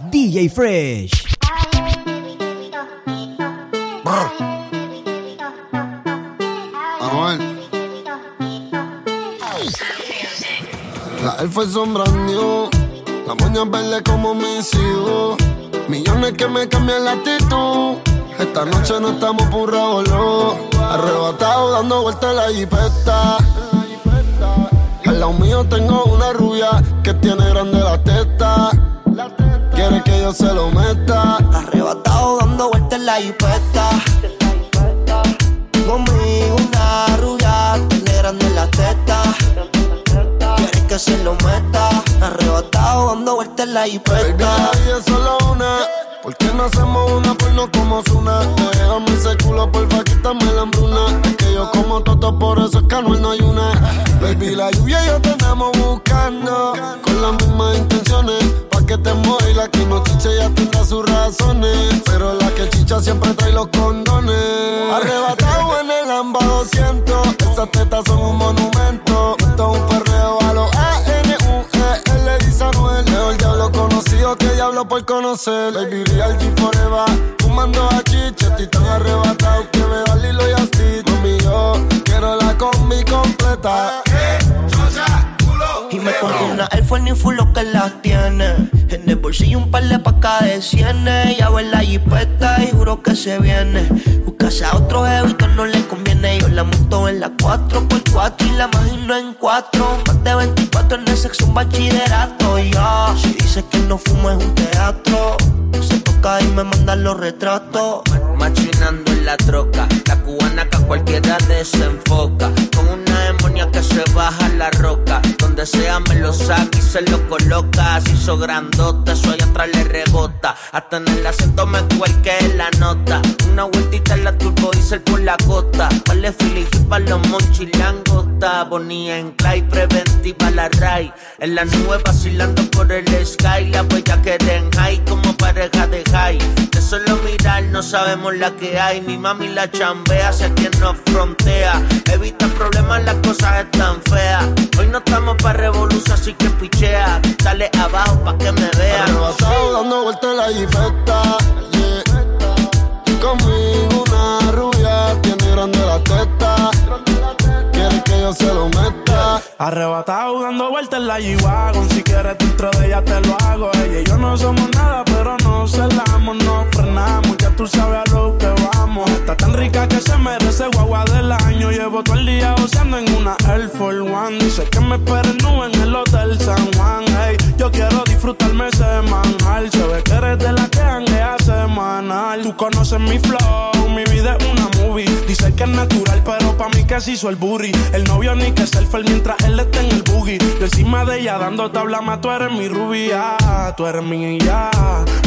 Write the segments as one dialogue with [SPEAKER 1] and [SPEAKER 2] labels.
[SPEAKER 1] DJ Fresh.
[SPEAKER 2] La elfa es sombra la moña verde como mis hijos. Millones que me cambian la actitud. Esta noche no estamos por no. Arrebatado dando vueltas en la jipeta. Al lado mío tengo una rubia que tiene grande la testa. Quiere que yo se lo meta.
[SPEAKER 3] Arrebatado dando vueltas en la jipeta. Conmigo una rubia tiene grande la testa. Quiere que se lo meta. Arrebatado dando vueltas en la jipeta.
[SPEAKER 2] Baby, es solo una. ¿Por qué no hacemos una porno como Zuna? Déjame ese culo, porfa, quítame la hambruna. Es que yo como toto, por eso es que no hay una. Baby, la lluvia y yo te andamos buscando. Con las mismas intenciones. Pa' que te y la que no chicha ya tendrá sus razones. Pero la que chicha siempre trae los condones. Arrebatado en el AMBA 200. Esas tetas son un monumento. Esto es un perreo a los diablo por conocer. Baby, real G forever. Fumando a chicha, estoy tan arrebatado que me da Lilo y Asti. Mami, yo quiero la combi completa.
[SPEAKER 3] Y me compro una Force ni full lo que las tiene. En el bolsillo un par de pacas de cienes. Ya en la jipeta y juro que se viene. Buscase a otro jevito no le conviene. Yo la monto en la 4x4 y la imagino en 4. Más de 24 en el sexo, un bachillerato. Ya, si dice que no fumo es un teatro. Se toca y me mandan los retratos.
[SPEAKER 4] Machinando en la troca, la cubana que a cualquiera desenfoca. Con que se baja la roca. Donde sea me lo saca y se lo coloca. Así hizo grandota, eso allá atrás le rebota. Hasta en el acento me cuelque la nota. Una vueltita en la turbo diesel por la costa. Vale Philly para los monchilangota. Bonía en clay, preventiva la ray. En la nube vacilando por el sky. La huella que den high como pareja de high. De solo mirar no sabemos la que hay. Mi mami la chambea, sé quien nos frontea. Evita problemas, las cosas están feas. Hoy no estamos pa' revolución, así que pichea. Dale abajo pa' que me vea.
[SPEAKER 2] Arrebatado dando vueltas la jipeta.
[SPEAKER 5] Arrebatado dando vueltas en la G-Wagon. Si quieres dentro de ella te lo hago. Ella y yo no somos nada pero no celamos No frenamos, ya tú sabes a lo que vamos. Está tan rica que se merece guagua del año. Llevo todo el día oceando en una Air Force One. Dice que me esperen en el Hotel San Juan. Hey, Yo quiero disfrutarme semanal Se ve que eres de la que hanguea semanal. Tú conoces mi flow, mi vida es una movie. Dice que es natural pero pa' mí que se hizo el booty El novio ni que selfie mientras él está en el boogie. Yo encima de ella dando tabla más, tú eres mi rubia, tú eres mi ya.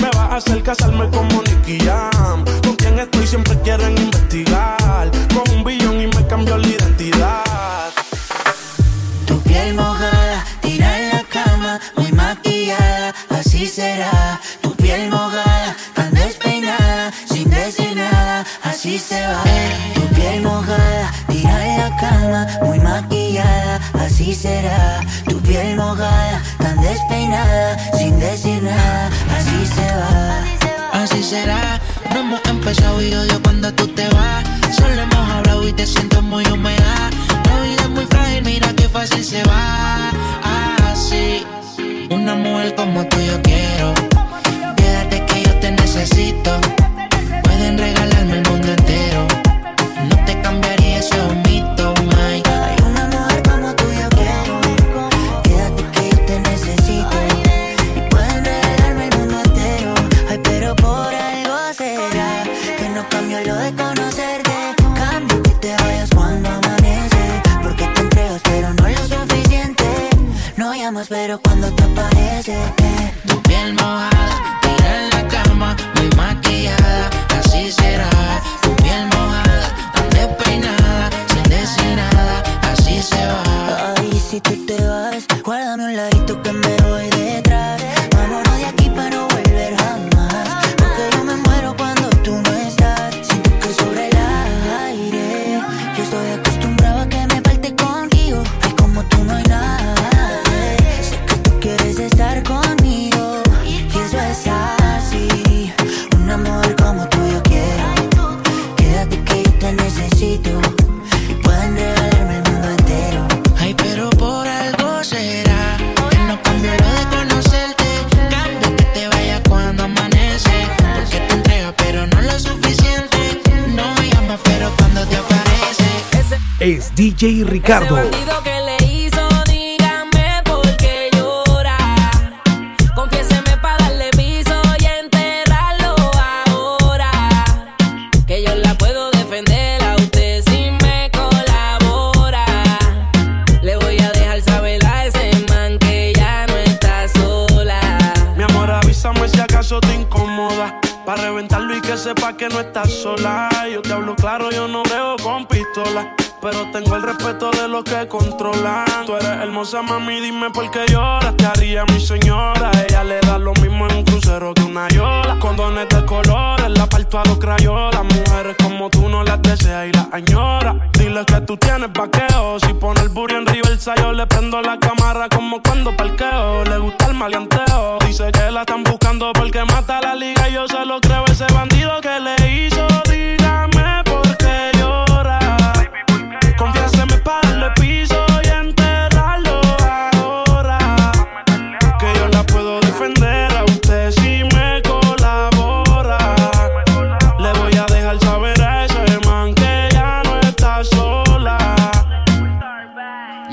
[SPEAKER 5] Me vas a hacer casarme como Nicky Jam. Con quien estoy siempre quieren investigar. Con un billón y me cambió la identidad.
[SPEAKER 6] Tu piel mojada, tira en la cama, muy maquillada, así será. Tu piel mojada, tan despeinada, sin decir nada, así se va. Así será. Tu piel mojada, tan despeinada, sin decir nada, así se va.
[SPEAKER 7] Así será, no hemos empezado y odio cuando tú te vas. Solo hemos hablado y te siento muy húmeda. La vida es muy frágil, mira qué fácil se va. Así, una mujer como tú yo quiero. Quédate que yo te necesito. Pueden regalarme el mundo entero.
[SPEAKER 1] Ricardo.
[SPEAKER 5] Mami, dime por qué lloras. Te haría mi señora. Ella le da lo mismo en un crucero que una yola. Condones de colores, la parto a los crayolas. Mujeres como tú no las deseas y las añora. Dile que tú tienes vaqueo. Si pone el burro en reversa, yo le prendo la cámara como cuando parqueo. Le gusta el maleanteo. Dice que la están buscando porque mata la liga y yo se lo creo ese bandido que le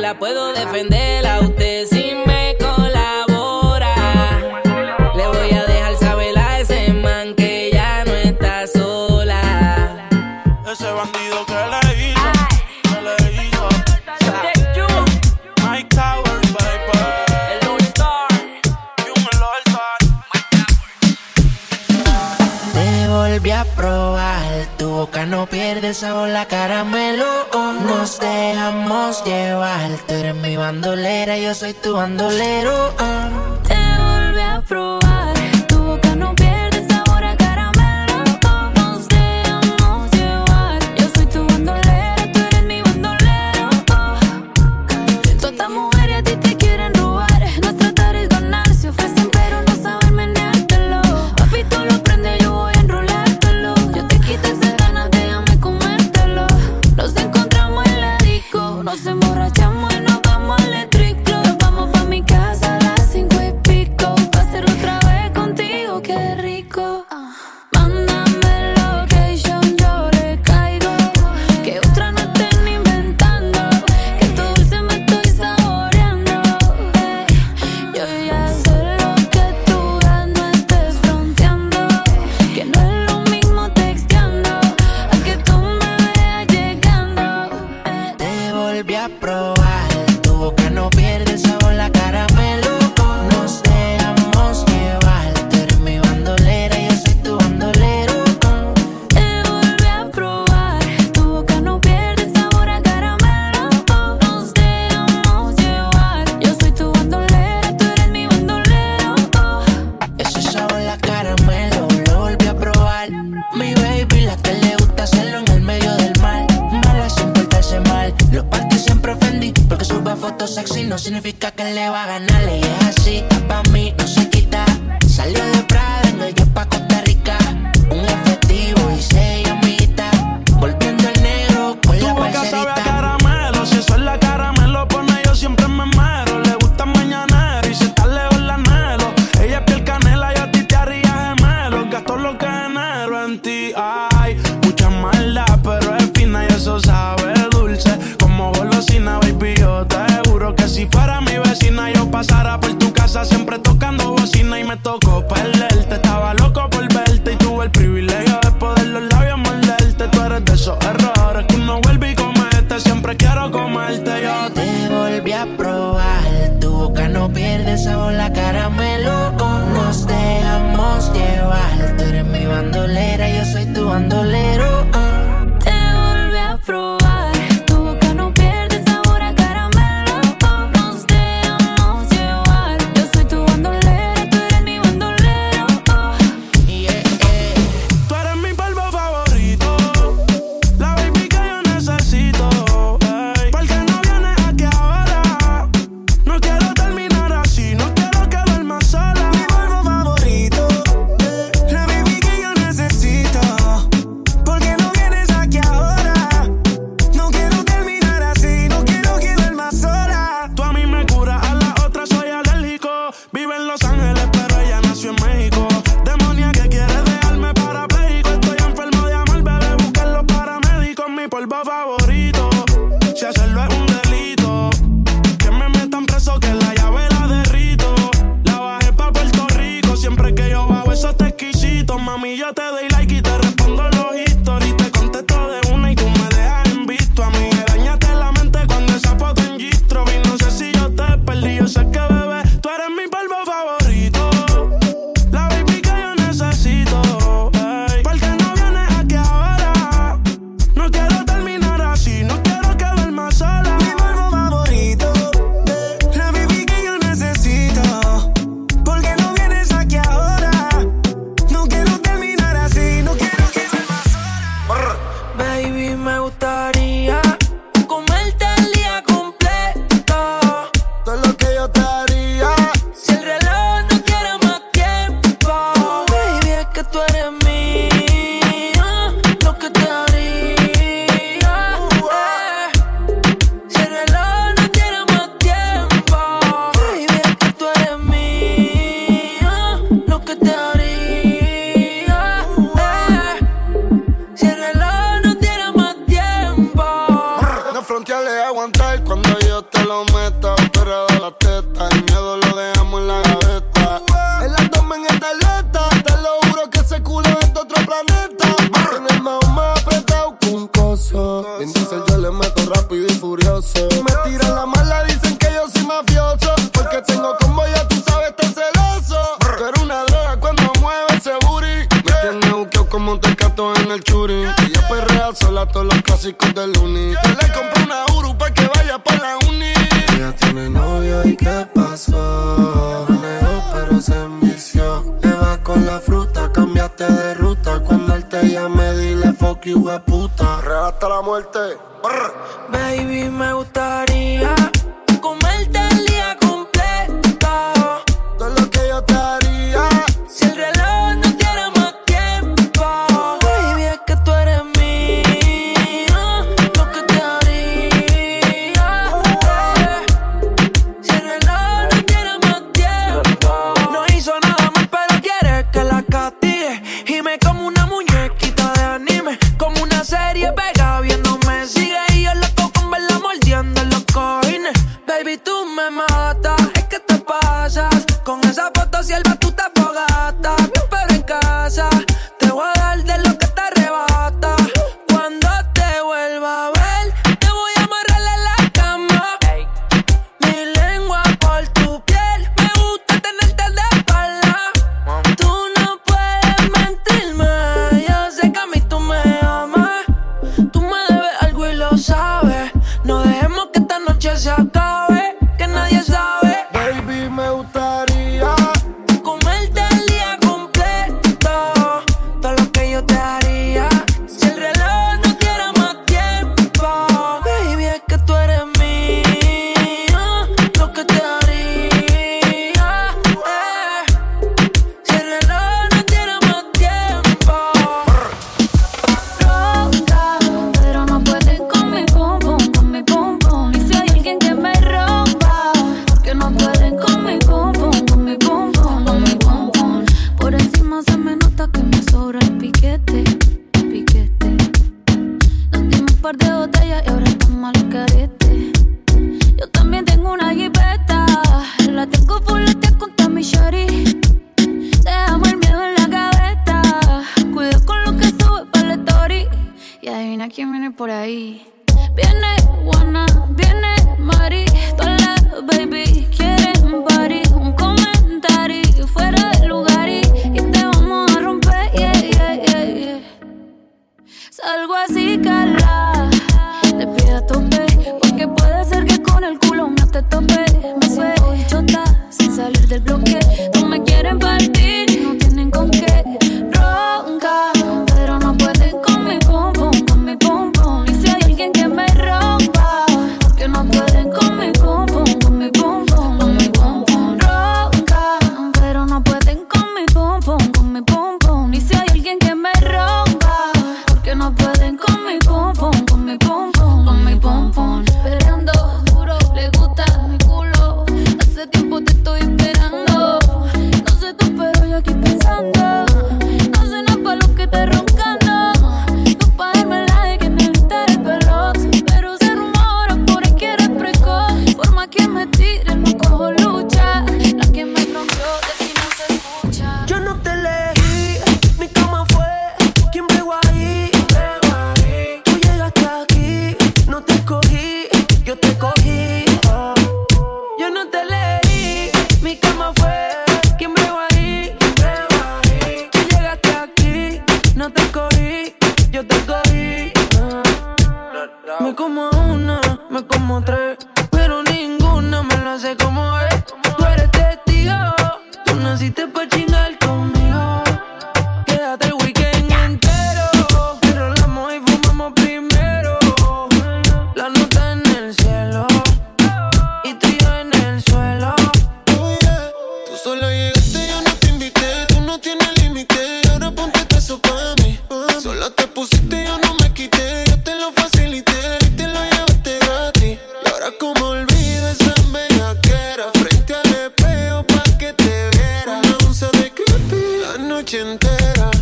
[SPEAKER 8] la puedo defender no
[SPEAKER 7] pierde sabor, la caramelo. Nos dejamos llevar, tú eres mi bandolera, yo soy tu bandolero.
[SPEAKER 9] Te volví a probar,
[SPEAKER 10] noche entera.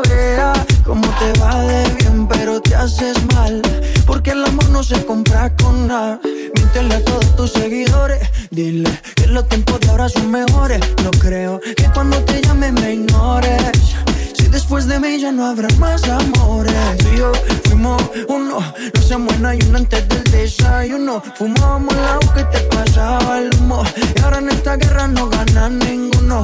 [SPEAKER 11] haces mal. Porque el amor no se compra con nada. Míntele a todos tus seguidores. Dile que los tiempos de ahora son mejores. No creo que cuando te llame me ignores. Si después de mí ya no habrá más amores. Tú y yo fuimos uno. No se muera y uno antes del desayuno. Fumábamos la que te pasaba el humo. Y ahora en esta guerra no gana ninguno.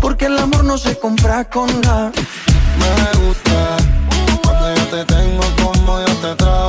[SPEAKER 11] Porque el amor no se compra con nada.
[SPEAKER 2] Me gusta cuando yo te tengo como yo te trago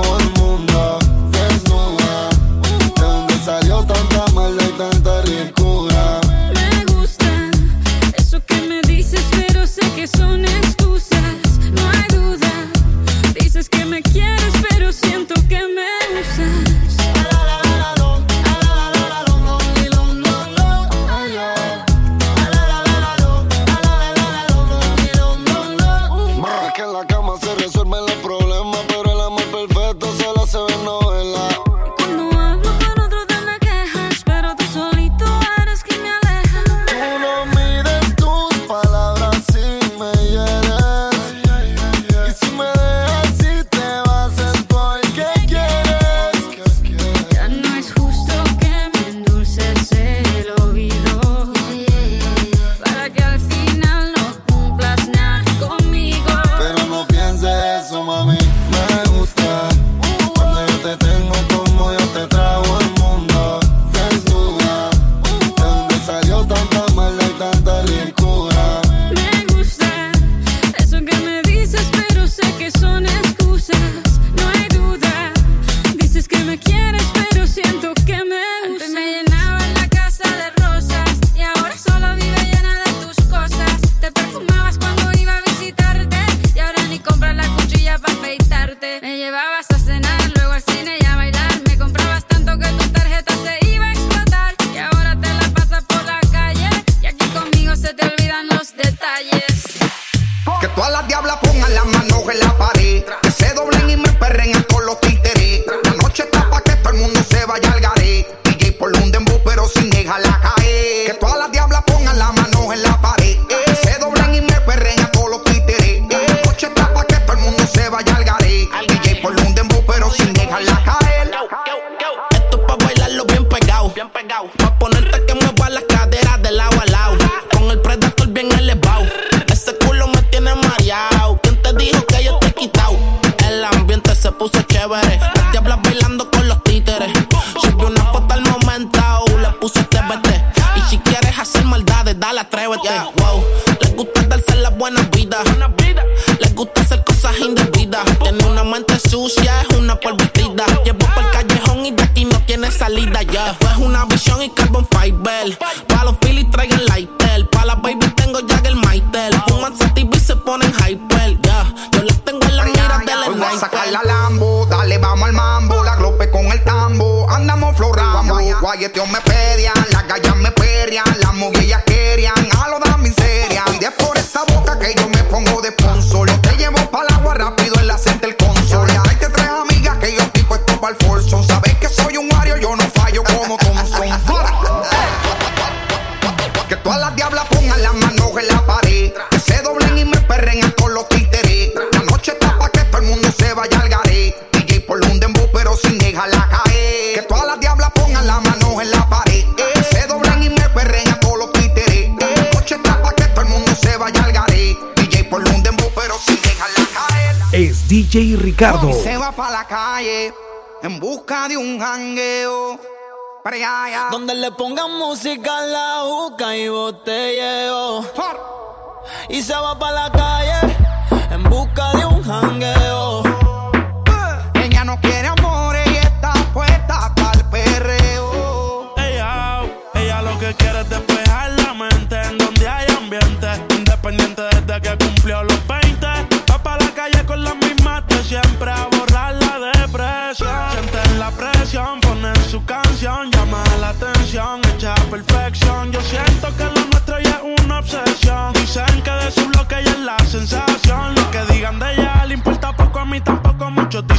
[SPEAKER 2] la buena vida. Les gusta hacer cosas indebidas. Tiene una mente
[SPEAKER 9] sucia, es una polvitida. Llevo por el callejón y de aquí no tiene salida ya. Yeah.
[SPEAKER 2] Es una visión
[SPEAKER 12] y carbon fiber. Pa' los Philly traigan lighter. Pa' la baby tengo ya el Maitel. Fuman sativa y se ponen hyper. Ya, yeah. yo las tengo en la mira del
[SPEAKER 13] Hoy voy a sacar la Lambo, dale vamos al mambo. La glope con el tambo, andamos florando. Guayeteos me pedían, las gallas me perrian, las muguillas querían. A lo da miseria y de por esa DJ
[SPEAKER 1] Ricardo.
[SPEAKER 13] Y se va pa' la calle en busca de un jangueo. Para.
[SPEAKER 5] Donde le pongan música en la juca y botelleo. Y se va para la calle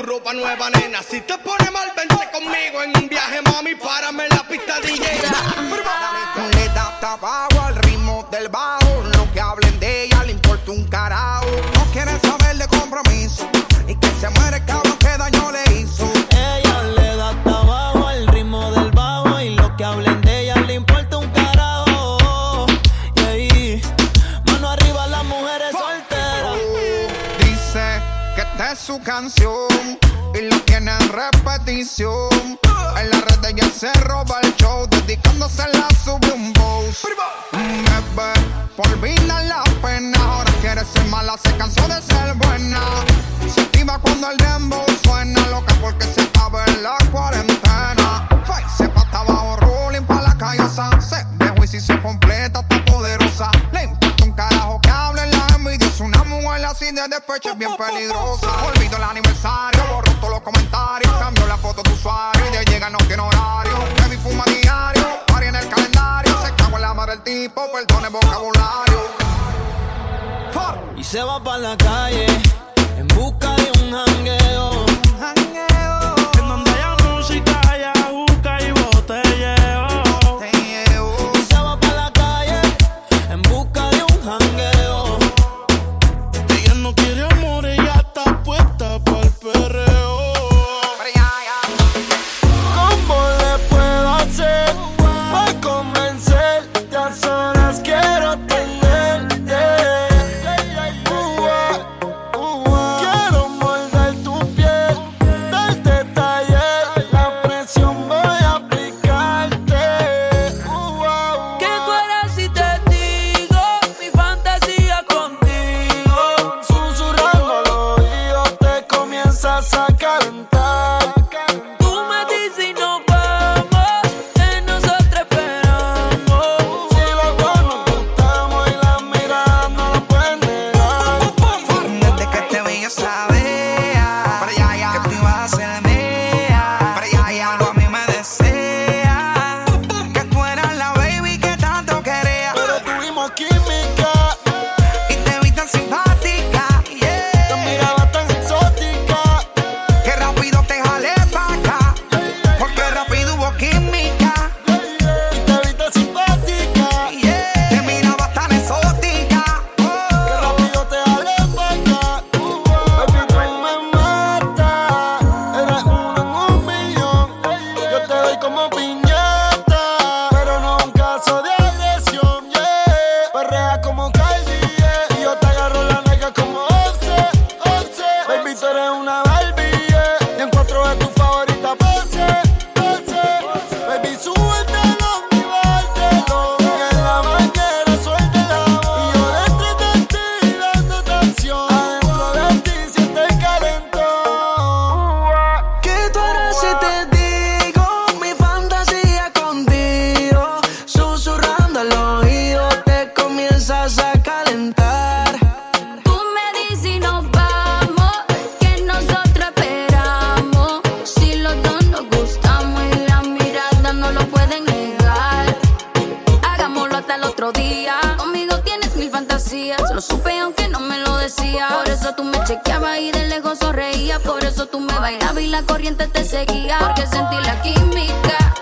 [SPEAKER 14] tu ropa nueva, nena. Si te pone mal, vente conmigo en un viaje, mami. Párame en la pista, DJ.
[SPEAKER 13] Le da hasta abajo al ritmo del bajo. Lo que hablen de ella le importa un carajo. No quiere saber de compromiso. Y que se muere el cabrón que daño le hizo.
[SPEAKER 5] Ella le da hasta abajo al ritmo del bajo y lo que hablen de ella le importa un carajo. Y ahí, mano arriba las mujeres solteras.
[SPEAKER 13] Dice que esta es su canción En la red ella se roba el show, dedicándose la sube un boss. Bebé, por olvidar la pena, ahora quiere ser mala, se cansó de ser buena. Se activa cuando el dembow suena, loca porque se acaba en la cuarentena. Se pata abajo, rolling pa' la callosa. Se dejó y si se completa, está poderosa. Le importa un carajo que hablen la envidia. Es una mujer así de despecho, es bien peligrosa. Olvido el aniversario, la
[SPEAKER 5] calle la
[SPEAKER 2] corriente te seguía porque sentí la química.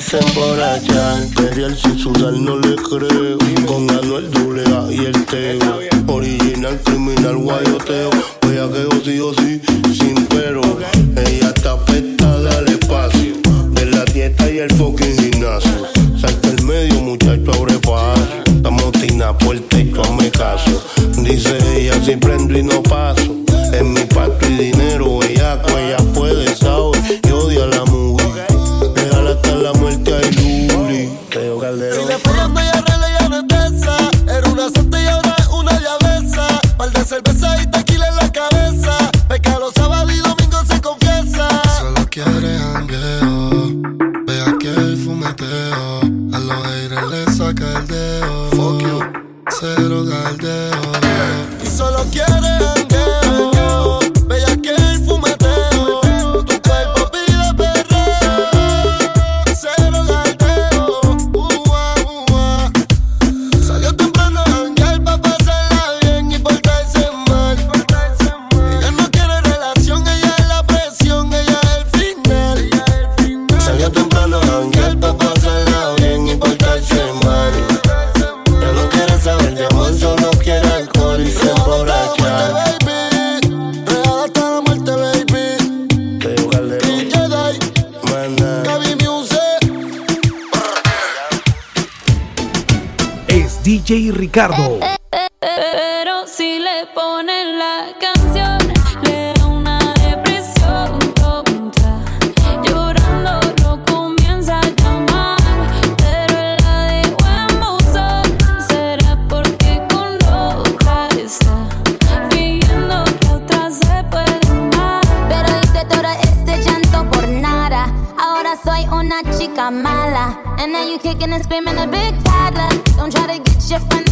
[SPEAKER 2] se
[SPEAKER 15] emborrachan. Que real sin
[SPEAKER 16] sudar no le creo. Pero si le
[SPEAKER 2] ponen la canción, le da una depresión, un topo punta. Llorando, comienza a llamar, pero la de huevo sol será porque con loca está viendo que otras se puede andar.
[SPEAKER 17] Pero es que tú ahora por nada. Ahora soy una chica mala. And then you can scream in the big.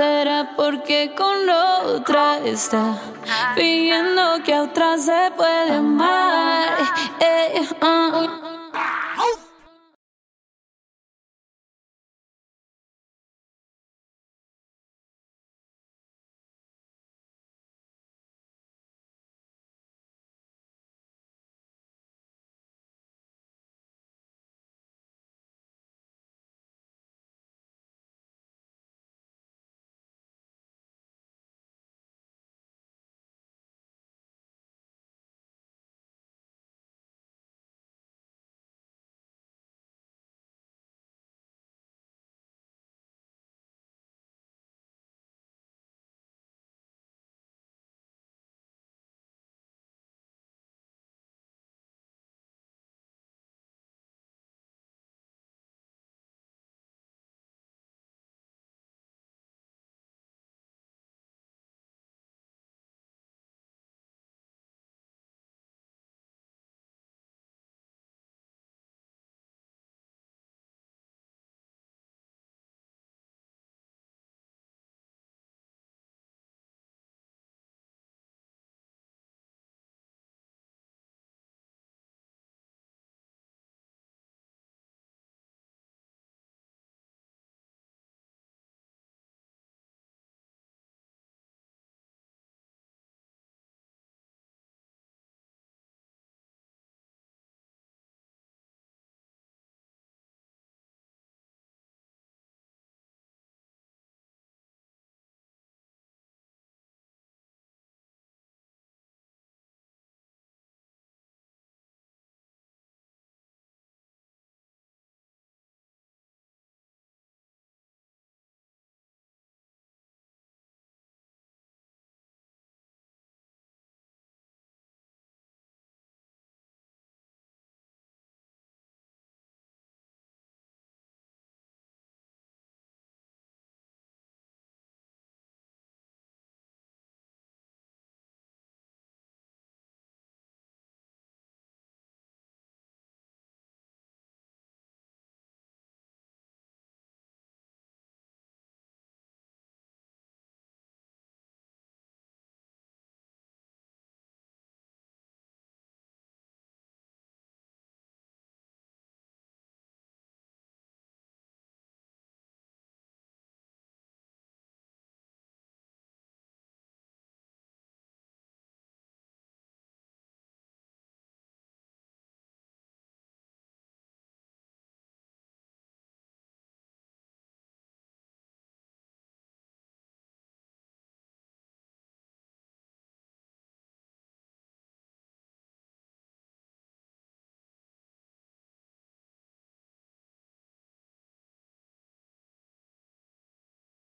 [SPEAKER 9] Será porque con otra está pidiendo que a otra se puede amar. Eh, ah.